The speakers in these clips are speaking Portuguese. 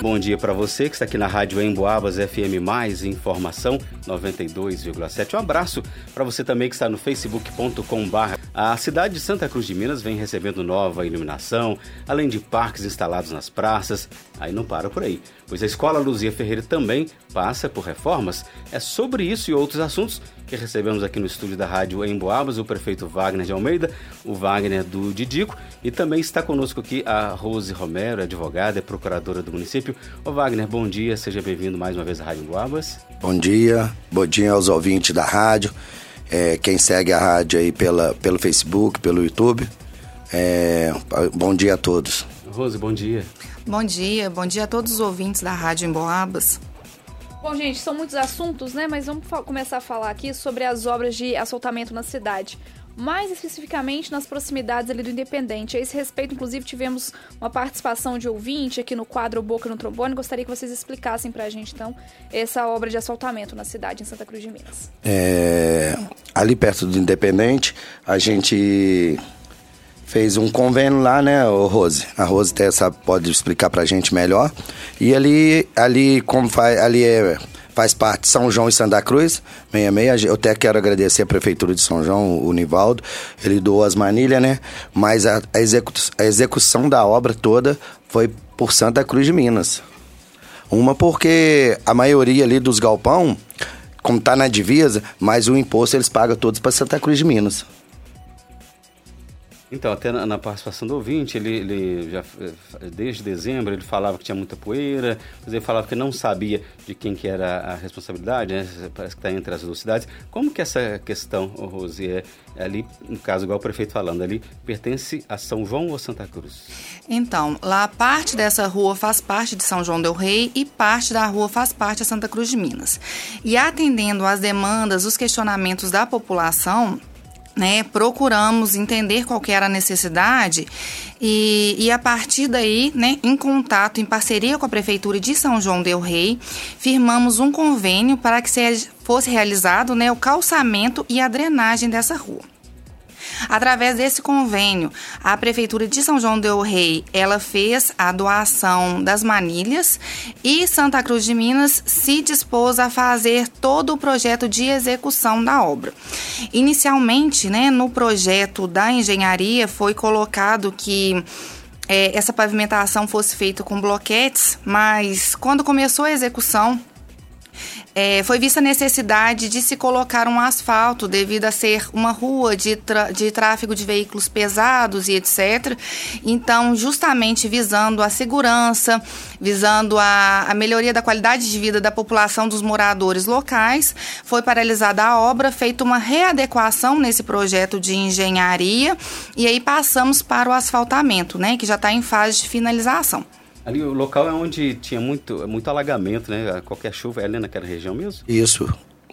Bom dia para você que está aqui na Rádio Emboabas FM Mais Informação 92,7. Um abraço para você também que está no facebook.com/barra. A cidade de Santa Cruz de Minas vem recebendo nova iluminação, além de parques instalados nas praças. Aí não para por aí, pois a Escola Luzia Ferreira também passa por reformas. É sobre isso e outros assuntos que recebemos aqui no estúdio da Rádio Emboabas o prefeito Wagner de Almeida, o Wagner do Didico, e também está conosco aqui a Rose Romero, advogada e procuradora do município. Ô Wagner, bom dia, seja bem-vindo mais uma vez à Rádio Emboabas. Bom dia, bom dia aos ouvintes da rádio, é, quem segue a rádio aí pela, pelo Facebook, pelo YouTube. É, bom dia a todos. Rose, bom dia. Bom dia, bom dia a todos os ouvintes da Rádio Emboabas. Bom, gente, são muitos assuntos, né? Mas vamos começar a falar aqui sobre as obras de assaltamento na cidade. Mais especificamente nas proximidades ali do Independente. A esse respeito, inclusive, tivemos uma participação de ouvinte aqui no quadro Boca no Trombone. Gostaria que vocês explicassem pra gente, então, essa obra de assaltamento na cidade, em Santa Cruz de Minas. É, ali perto do Independente, a gente fez um convênio lá, né, o Rose? A Rose até sabe, pode explicar pra gente melhor. E ali, ali como faz, ali é, faz parte de São João e Santa Cruz, 66. Eu até quero agradecer a Prefeitura de São João, o Nivaldo, ele doou as manilhas, né? Mas a, a, execu a execução da obra toda foi por Santa Cruz de Minas. Uma porque a maioria ali dos galpão, como tá na divisa, mas o imposto eles pagam todos para Santa Cruz de Minas. Então, até na, na, participação do ouvinte, ele, ele já desde dezembro ele falava que tinha muita poeira, mas ele falava que não sabia de quem que era a responsabilidade, né? Parece que está entre as duas cidades. Como que essa questão, oh, Rose, é, ali, no caso, igual o prefeito falando, ali pertence a São João ou Santa Cruz? Então, lá parte dessa rua faz parte de São João del Rei e parte da rua faz parte de Santa Cruz de Minas. E atendendo às demandas, os questionamentos da população, né, procuramos entender qual era a necessidade e, e, a partir daí, né, em contato, em parceria com a Prefeitura de São João del Rei, firmamos um convênio para que fosse realizado né, o calçamento e a drenagem dessa rua. Através desse convênio, a Prefeitura de São João del Rei, ela fez a doação das manilhas e Santa Cruz de Minas se dispôs a fazer todo o projeto de execução da obra. Inicialmente, né, no projeto da engenharia foi colocado que é, essa pavimentação fosse feita com bloquetes, mas quando começou a execução, é, foi vista a necessidade de se colocar um asfalto devido a ser uma rua de, de tráfego de veículos pesados e etc. Então, justamente visando a segurança, visando a, a melhoria da qualidade de vida da população dos moradores locais, foi paralisada a obra, feita uma readequação nesse projeto de engenharia e aí passamos para o asfaltamento, né, que já está em fase de finalização. Ali o local é onde tinha muito, muito alagamento, né? Qualquer chuva é ali naquela região mesmo? Isso.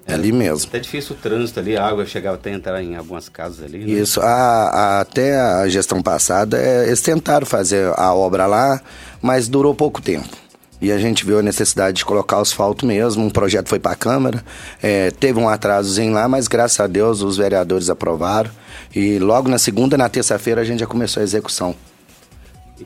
É ali mesmo. Até difícil o trânsito ali, a água chegava até entrar em algumas casas ali. Né? Isso, a, a, até a gestão passada, é, eles tentaram fazer a obra lá, mas durou pouco tempo. E a gente viu a necessidade de colocar asfalto mesmo, um projeto foi para a Câmara, é, teve um atrasozinho lá, mas graças a Deus os vereadores aprovaram. E logo na segunda, na terça-feira, a gente já começou a execução.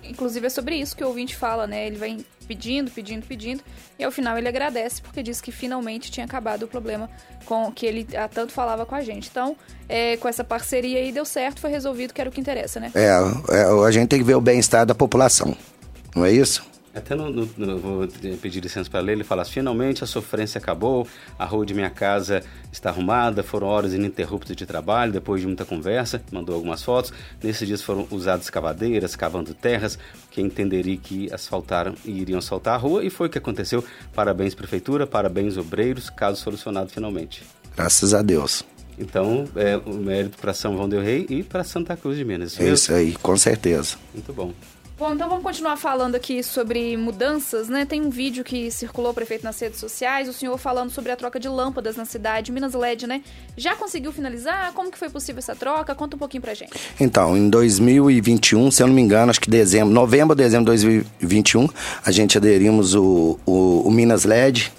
Inclusive é sobre isso que o ouvinte fala, né? Ele vai pedindo, pedindo, pedindo, e ao final ele agradece porque diz que finalmente tinha acabado o problema com que ele tanto falava com a gente. Então, é, com essa parceria aí deu certo, foi resolvido, que era o que interessa, né? É, é a gente tem que ver o bem-estar da população, não é isso? Até no, no, no, vou pedir licença para ler, ele fala: finalmente a sofrência acabou, a rua de minha casa está arrumada, foram horas ininterruptas de trabalho, depois de muita conversa, mandou algumas fotos. Nesses dias foram usadas escavadeiras, cavando terras, que entenderia que asfaltaram e iriam asfaltar a rua, e foi o que aconteceu. Parabéns, Prefeitura, parabéns, obreiros, caso solucionado finalmente. Graças a Deus. Então, é o mérito para São João del Rei e para Santa Cruz de Minas. É isso aí, com certeza. Muito bom. Bom, então vamos continuar falando aqui sobre mudanças, né? Tem um vídeo que circulou, prefeito, nas redes sociais, o senhor falando sobre a troca de lâmpadas na cidade, Minas LED, né? Já conseguiu finalizar? Como que foi possível essa troca? Conta um pouquinho pra gente. Então, em 2021, se eu não me engano, acho que dezembro, novembro, dezembro de 2021, a gente aderimos o, o, o Minas LED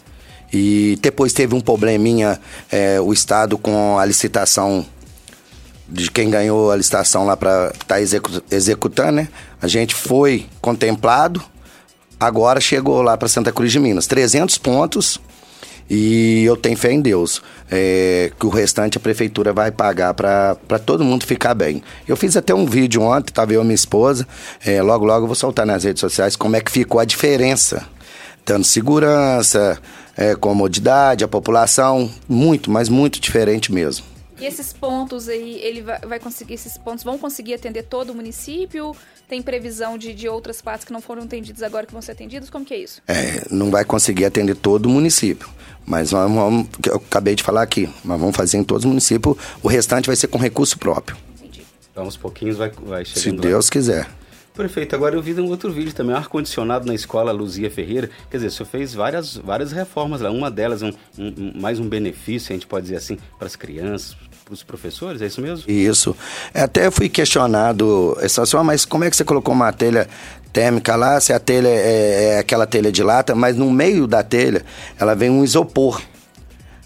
e depois teve um probleminha, é, o Estado com a licitação de quem ganhou a licitação lá para estar tá execu executando, né? A gente foi contemplado, agora chegou lá para Santa Cruz de Minas. 300 pontos e eu tenho fé em Deus. É, que o restante a prefeitura vai pagar para todo mundo ficar bem. Eu fiz até um vídeo ontem, estava eu e minha esposa. É, logo, logo eu vou soltar nas redes sociais como é que ficou a diferença. Tanto segurança, é, comodidade, a população, muito, mas muito diferente mesmo. E esses pontos aí, ele vai, vai conseguir, esses pontos vão conseguir atender todo o município? Tem previsão de, de outras partes que não foram atendidas agora que vão ser atendidas? Como que é isso? É, não vai conseguir atender todo o município. Mas vamos, vamos, eu acabei de falar aqui, mas vamos fazer em todos os municípios. O restante vai ser com recurso próprio. Entendi. Então, aos pouquinhos vai, vai chegando Se Deus lá. quiser. Prefeito, agora eu vi um outro vídeo também, ar-condicionado na escola Luzia Ferreira. Quer dizer, o senhor fez várias, várias reformas lá. Uma delas, um, um, mais um benefício, a gente pode dizer assim, para as crianças, para os professores, é isso mesmo? Isso. Até fui questionado, só, mas como é que você colocou uma telha térmica lá, se a telha é, é, aquela telha de lata, mas no meio da telha ela vem um isopor,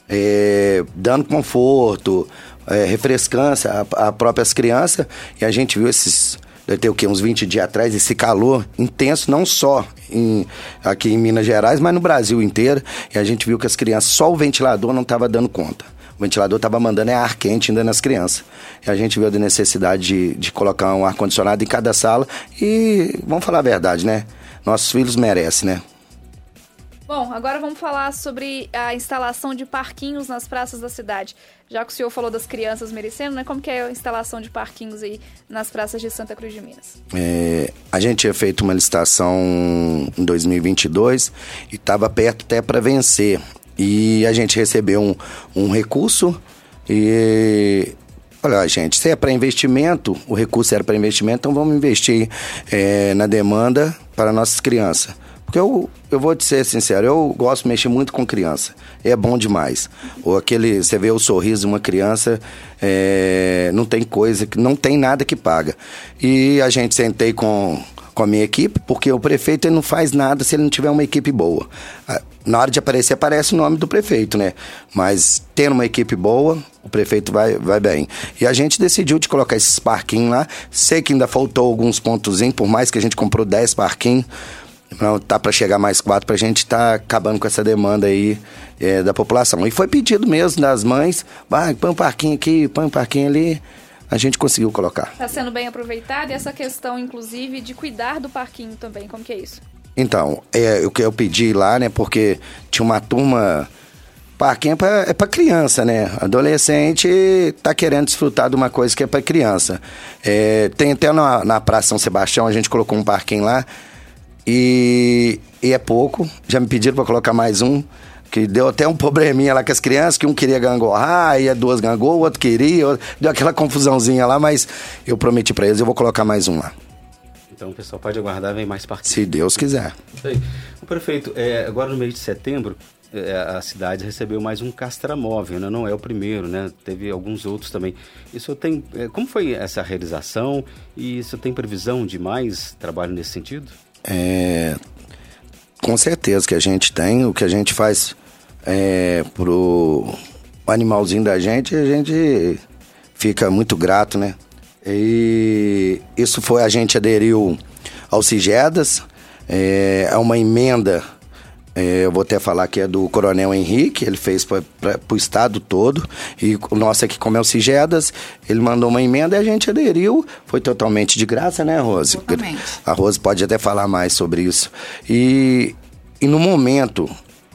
é, dando conforto, é, refrescância a próprias crianças. E a gente viu esses deve ter o quê? Uns 20 dias atrás, esse calor intenso, não só em, aqui em Minas Gerais, mas no Brasil inteiro. E a gente viu que as crianças, só o ventilador não estava dando conta. O ventilador estava mandando é ar quente ainda nas crianças. E a gente viu a necessidade de, de colocar um ar-condicionado em cada sala. E vamos falar a verdade, né? Nossos filhos merecem, né? Bom, agora vamos falar sobre a instalação de parquinhos nas praças da cidade. Já que o senhor falou das crianças merecendo, né? Como que é a instalação de parquinhos aí nas praças de Santa Cruz de Minas? É, a gente tinha feito uma licitação em 2022 e estava perto até para vencer. E a gente recebeu um, um recurso e Olha, gente, se é para investimento, o recurso era para investimento, então vamos investir é, na demanda para nossas crianças. Porque eu, eu vou te ser sincero, eu gosto de mexer muito com criança. É bom demais. Ou aquele, você vê o sorriso de uma criança, é, não tem coisa, não tem nada que paga. E a gente sentei com com a minha equipe, porque o prefeito ele não faz nada se ele não tiver uma equipe boa. Ah, na hora de aparecer, aparece o nome do prefeito, né? Mas tendo uma equipe boa, o prefeito vai, vai bem. E a gente decidiu de colocar esses parquinhos lá. Sei que ainda faltou alguns pontos, por mais que a gente comprou 10 parquinhos. Não, tá para chegar mais quatro para a gente tá acabando com essa demanda aí é, da população. E foi pedido mesmo das mães, vai, põe um parquinho aqui, põe um parquinho ali a gente conseguiu colocar. Está sendo bem aproveitado e essa questão, inclusive, de cuidar do parquinho também, como que é isso? Então, é o que eu pedi lá, né? Porque tinha uma turma. Parquinho é pra, é pra criança, né? Adolescente tá querendo desfrutar de uma coisa que é pra criança. É, tem até na, na Praça São Sebastião, a gente colocou um parquinho lá. E, e é pouco. Já me pediram para colocar mais um que deu até um probleminha lá com as crianças, que um queria gangorrar, e duas gangou, o outro queria, deu aquela confusãozinha lá, mas eu prometi para eles, eu vou colocar mais um lá. Então o pessoal pode aguardar, vem mais parques. Se Deus quiser. Isso aí. O prefeito, é, agora no mês de setembro, é, a cidade recebeu mais um castramóvel, né? não é o primeiro, né? Teve alguns outros também. Isso tem, é, como foi essa realização e isso tem previsão de mais trabalho nesse sentido? É, com certeza que a gente tem. O que a gente faz é, pro animalzinho da gente, a gente fica muito grato, né? E isso foi, a gente aderiu ao Cigedas, é, é uma emenda, é, eu vou até falar que é do Coronel Henrique, ele fez para o estado todo, e o nosso aqui, como é o Cigedas, ele mandou uma emenda e a gente aderiu, foi totalmente de graça, né, Rose? Totalmente. A Rose pode até falar mais sobre isso. E, e no momento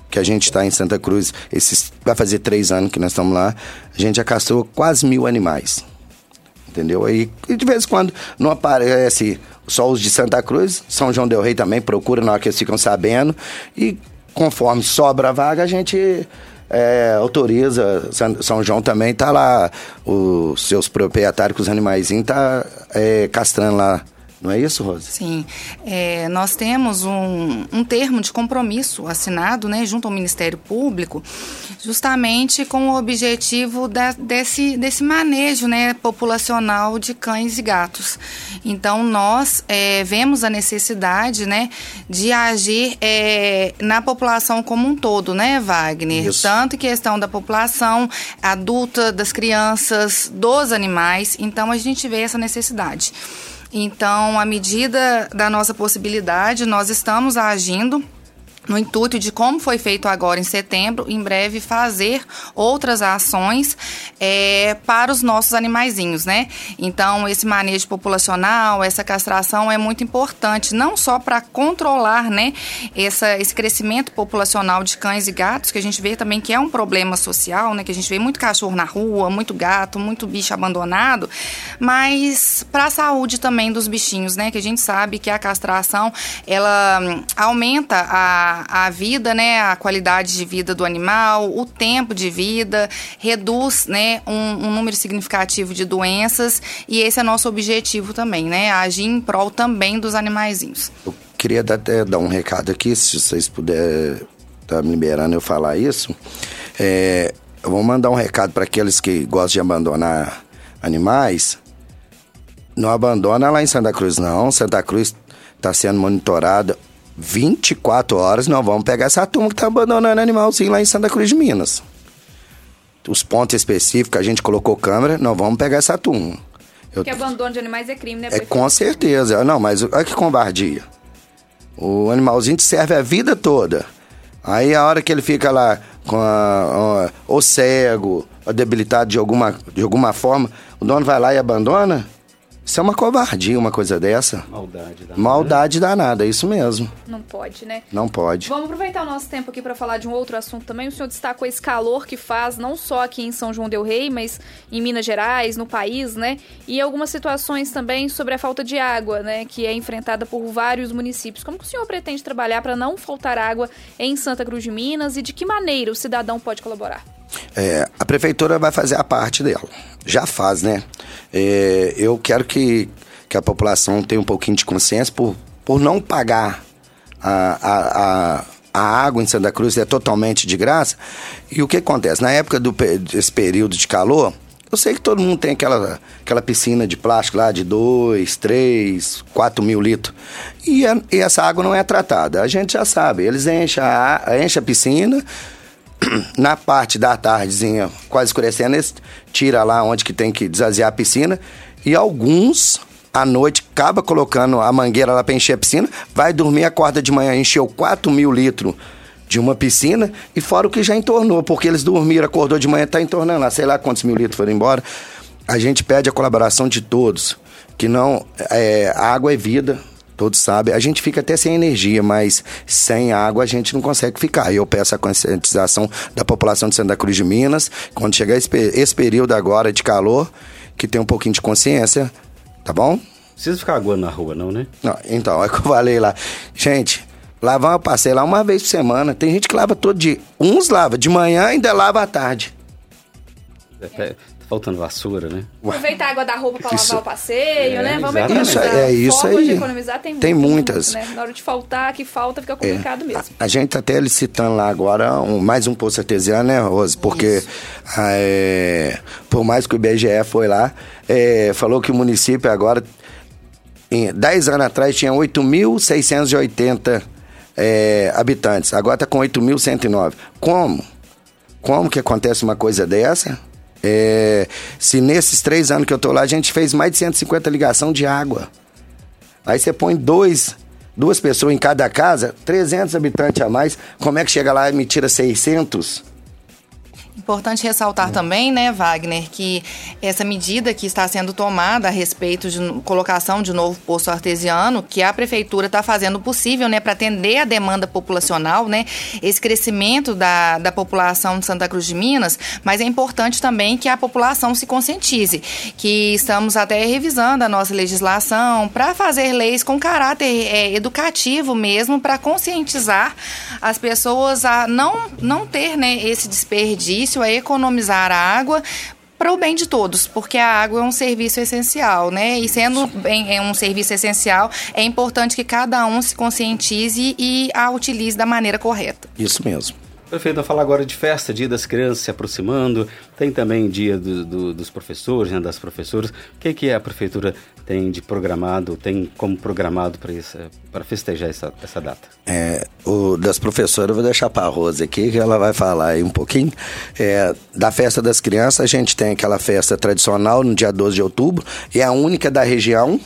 que a gente está em Santa Cruz, esses, vai fazer três anos que nós estamos lá, a gente já caçou quase mil animais. Entendeu? E, de vez em quando não aparece só os de Santa Cruz, São João Del Rei também procura na hora que eles ficam sabendo. E conforme sobra a vaga, a gente é, autoriza. São João também tá lá, os seus proprietários os animaizinhos tá é, castrando lá não é isso, Rosa? Sim. É, nós temos um, um termo de compromisso assinado né, junto ao Ministério Público, justamente com o objetivo da, desse, desse manejo né, populacional de cães e gatos. Então, nós é, vemos a necessidade né, de agir é, na população como um todo, né, Wagner? Isso. Tanto em questão da população adulta, das crianças, dos animais. Então, a gente vê essa necessidade. Então, à medida da nossa possibilidade, nós estamos agindo no intuito de como foi feito agora em setembro, em breve fazer outras ações é, para os nossos animaizinhos, né? Então, esse manejo populacional, essa castração é muito importante, não só para controlar, né, essa, esse crescimento populacional de cães e gatos, que a gente vê também que é um problema social, né, que a gente vê muito cachorro na rua, muito gato, muito bicho abandonado, mas para a saúde também dos bichinhos, né, que a gente sabe que a castração, ela hum, aumenta a a, vida, né, a qualidade de vida do animal, o tempo de vida, reduz, né, um, um número significativo de doenças e esse é nosso objetivo também, né, agir em prol também dos animaizinhos. Eu queria até dar um recado aqui, se vocês puderem tá me liberando eu falar isso. É, eu vou mandar um recado para aqueles que gostam de abandonar animais. Não abandona lá em Santa Cruz, não. Santa Cruz está sendo monitorada 24 horas nós vamos pegar essa turma que está abandonando animalzinho lá em Santa Cruz de Minas. Os pontos específicos, a gente colocou câmera, nós vamos pegar essa turma. Eu... Porque abandono de animais é crime, né? É com certeza. Não, mas olha que covardia. O animalzinho te serve a vida toda. Aí a hora que ele fica lá com a, a, ou cego, ou debilitado de alguma, de alguma forma, o dono vai lá e abandona? Isso é uma covardia, uma coisa dessa. Maldade danada. Maldade danada, é isso mesmo. Não pode, né? Não pode. Vamos aproveitar o nosso tempo aqui para falar de um outro assunto também. O senhor destacou esse calor que faz, não só aqui em São João Del Rei, mas em Minas Gerais, no país, né? E algumas situações também sobre a falta de água, né? Que é enfrentada por vários municípios. Como que o senhor pretende trabalhar para não faltar água em Santa Cruz de Minas e de que maneira o cidadão pode colaborar? É, a prefeitura vai fazer a parte dela. Já faz, né? É, eu quero que, que a população tenha um pouquinho de consciência por, por não pagar a, a, a, a água em Santa Cruz, é totalmente de graça. E o que acontece? Na época do, desse período de calor, eu sei que todo mundo tem aquela, aquela piscina de plástico lá de 2, 3, 4 mil litros. E, a, e, essa água não é tratada. A gente já sabe. Eles enchem a, enchem a piscina na parte da tardezinha, quase escurecendo, eles tira lá onde que tem que desaziar a piscina. E alguns, à noite, acaba colocando a mangueira lá para encher a piscina, vai dormir, acorda de manhã, encheu 4 mil litros de uma piscina, e fora o que já entornou, porque eles dormiram, acordou de manhã, tá entornando lá, sei lá quantos mil litros foram embora. A gente pede a colaboração de todos, que não, é, água é vida, todos sabem. A gente fica até sem energia, mas sem água a gente não consegue ficar. E eu peço a conscientização da população de Santa Cruz de Minas, quando chegar esse, esse período agora de calor, que tem um pouquinho de consciência, tá bom? Precisa ficar aguando na rua, não, né? Não, então, é que eu falei lá. Gente, lavar eu passei lá uma vez por semana. Tem gente que lava todo dia. Uns lava de manhã e ainda lava à tarde. É, faltando vassoura, né? Aproveitar a água da roupa para lavar o passeio, é, né? Vamos exatamente. economizar. Isso, é isso aí. de economizar tem, tem muitas. Muito, né? Na hora de faltar, que falta, fica complicado é. mesmo. A, a, gente tá até licitando lá agora um, mais um poço artesiano, né, Rose? Porque é, por mais que o IBGE foi lá, é, falou que o município agora, em 10 anos atrás, tinha 8.680 é, habitantes. Agora está com 8.109. Como? Como que acontece uma coisa dessa? É, se nesses três anos que eu tô lá, a gente fez mais de 150 ligação de água. Aí você põe dois, duas pessoas em cada casa, 300 habitantes a mais, como é que chega lá e me tira 600? Importante ressaltar também, né, Wagner, que essa medida que está sendo tomada a respeito de colocação de novo poço artesiano, que a prefeitura está fazendo o possível, né, para atender a demanda populacional, né, esse crescimento da, da população de Santa Cruz de Minas, mas é importante também que a população se conscientize, que estamos até revisando a nossa legislação para fazer leis com caráter é, educativo mesmo, para conscientizar as pessoas a não, não ter, né, esse desperdício benefício é economizar a água para o bem de todos, porque a água é um serviço essencial, né? E sendo bem, é um serviço essencial, é importante que cada um se conscientize e a utilize da maneira correta. Isso mesmo. Prefeito, vamos falar agora de festa, dia das crianças se aproximando, tem também dia do, do, dos professores, né, das professoras. O que, que a prefeitura tem de programado, tem como programado para festejar essa, essa data? É, o das professoras eu vou deixar para a Rosa aqui, que ela vai falar aí um pouquinho. É, da festa das crianças, a gente tem aquela festa tradicional no dia 12 de outubro, é a única da região,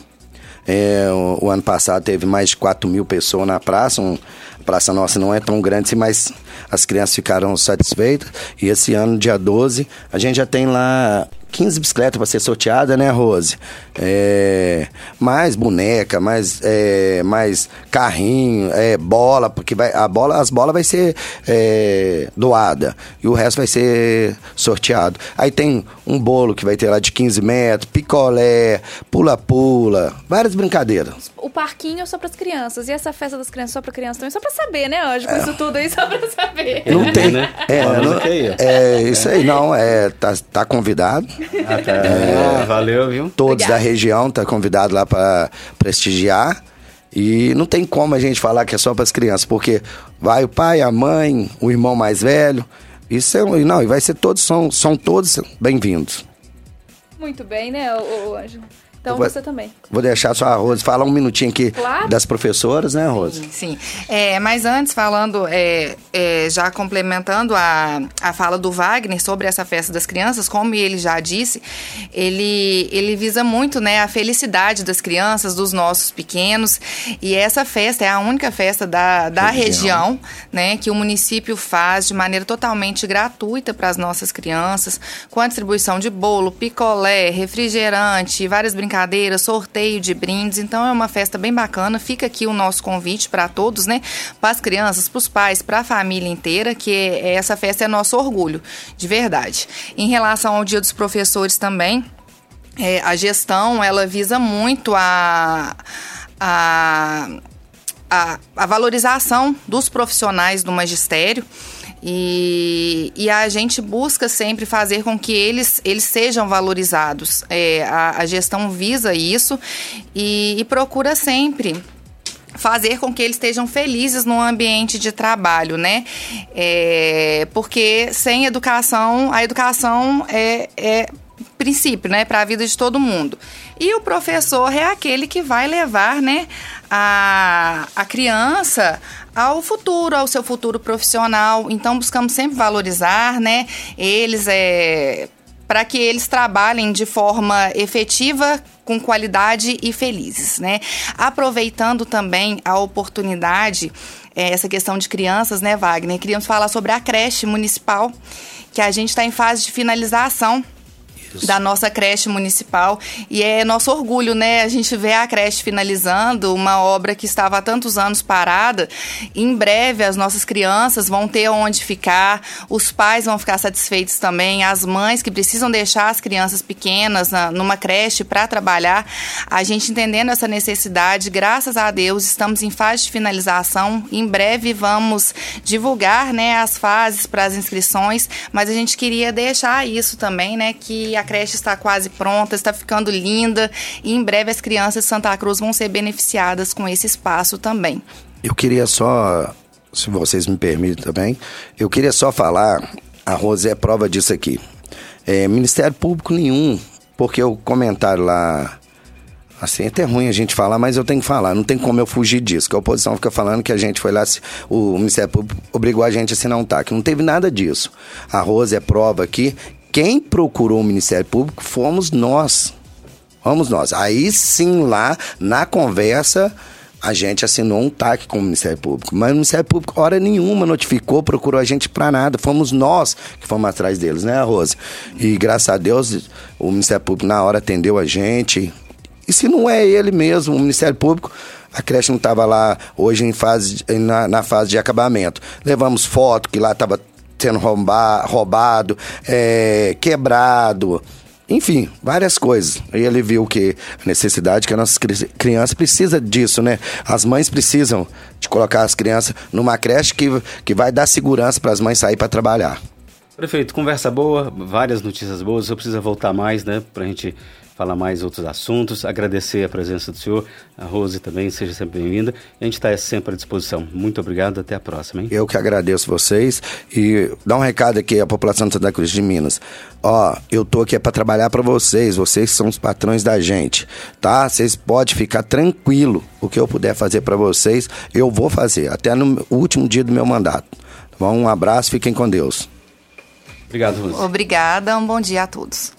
É, o, o, ano passado teve mais de 4 mil pessoas na praça. Um, a praça nossa não é tão grande, mas as crianças ficaram satisfeitas. E esse ano, dia 12, a gente já tem lá 15 bicicletas para ser sorteada, né, Rose? É, mais boneca, mais, é, mais carrinho, é, bola, porque vai, a bola, as bolas vai ser é, doada e o resto vai ser sorteado. Aí tem um bolo que vai ter lá de 15 metros, picolé, pula-pula, várias brincadeiras. O parquinho é só para as crianças e essa festa das crianças só para crianças também, só para saber, né, Anjo? Com é. isso tudo aí, só para saber. Não tem, né? É, não, é, isso aí, não, é, tá, tá convidado. Ah, tá. É, valeu, viu? Todos Obrigada. da região tá convidado lá para prestigiar. E não tem como a gente falar que é só para as crianças, porque vai o pai, a mãe, o irmão mais velho. Isso é, não, e vai ser todos são, são todos bem-vindos. Muito bem, né, o, o Ângelo? Então vou, você também. Vou deixar só a Rose falar um minutinho aqui claro. das professoras, né, Rose? Sim, sim. É, mas antes, falando, é, é, já complementando a, a fala do Wagner sobre essa festa das crianças, como ele já disse, ele, ele visa muito né, a felicidade das crianças, dos nossos pequenos. E essa festa é a única festa da, da região, região né, que o município faz de maneira totalmente gratuita para as nossas crianças, com a distribuição de bolo, picolé, refrigerante, várias brincadeiras brincadeira, sorteio de brindes. Então é uma festa bem bacana. Fica aqui o nosso convite para todos, né? Para as crianças, para os pais, para a família inteira, que essa festa é nosso orgulho, de verdade. Em relação ao Dia dos Professores também, é, a gestão ela visa muito a, a, a, a valorização dos profissionais do magistério. E, e a gente busca sempre fazer com que eles, eles sejam valorizados. É, a, a gestão visa isso e, e procura sempre fazer com que eles estejam felizes no ambiente de trabalho, né? É, porque sem educação, a educação é, é princípio, né, para a vida de todo mundo. E o professor é aquele que vai levar, né, a, a criança ao futuro, ao seu futuro profissional. Então buscamos sempre valorizar, né, eles é para que eles trabalhem de forma efetiva, com qualidade e felizes, né? Aproveitando também a oportunidade, é, essa questão de crianças, né, Wagner? Queríamos falar sobre a creche municipal, que a gente está em fase de finalização isso. da nossa creche municipal. E é nosso orgulho, né? A gente vê a creche finalizando, uma obra que estava há tantos anos parada. Em breve, as nossas crianças vão ter onde ficar, os pais vão ficar satisfeitos também, as mães que precisam deixar as crianças pequenas na, numa creche para trabalhar. A gente entendendo essa necessidade, graças a Deus, estamos em fase de finalização. Em breve vamos divulgar né, as fases para as inscrições, mas a gente queria deixar isso também, né? Que a creche está quase pronta, está ficando linda e em breve as crianças de Santa Cruz vão ser beneficiadas com esse espaço também. Eu queria só, se vocês me permitem também, eu queria só falar, a Rose é prova disso aqui. É, Ministério Público nenhum, porque o comentário lá Assim, é ruim a gente falar, mas eu tenho que falar. Não tem como eu fugir disso. Que a oposição fica falando que a gente foi lá, o Ministério Público obrigou a gente a assinar um TAC. Não teve nada disso. A Rose é prova aqui quem procurou o Ministério Público fomos nós. Fomos nós. Aí sim, lá na conversa, a gente assinou um TAC com o Ministério Público. Mas o Ministério Público, hora nenhuma, notificou, procurou a gente para nada. Fomos nós que fomos atrás deles, né, Rose? E graças a Deus, o Ministério Público na hora atendeu a gente. E se não é ele mesmo, o Ministério Público, a creche não estava lá hoje em fase, na, na fase de acabamento. Levamos foto que lá estava sendo roubar, roubado, é, quebrado, enfim, várias coisas. E ele viu que a necessidade que a nossa criança precisa disso, né? As mães precisam de colocar as crianças numa creche que, que vai dar segurança para as mães sair para trabalhar. Prefeito, conversa boa, várias notícias boas. Eu preciso voltar mais, né, para a gente falar mais outros assuntos. Agradecer a presença do senhor, a Rose também, seja sempre bem-vinda. A gente está sempre à disposição. Muito obrigado, até a próxima. Hein? Eu que agradeço vocês e dá um recado aqui à população de Santa Cruz de Minas. Ó, eu tô aqui é para trabalhar para vocês, vocês são os patrões da gente, tá? Vocês podem ficar tranquilo, o que eu puder fazer para vocês, eu vou fazer, até no último dia do meu mandato. Tá? Um abraço, fiquem com Deus. Obrigado, Rose. Obrigada, um bom dia a todos.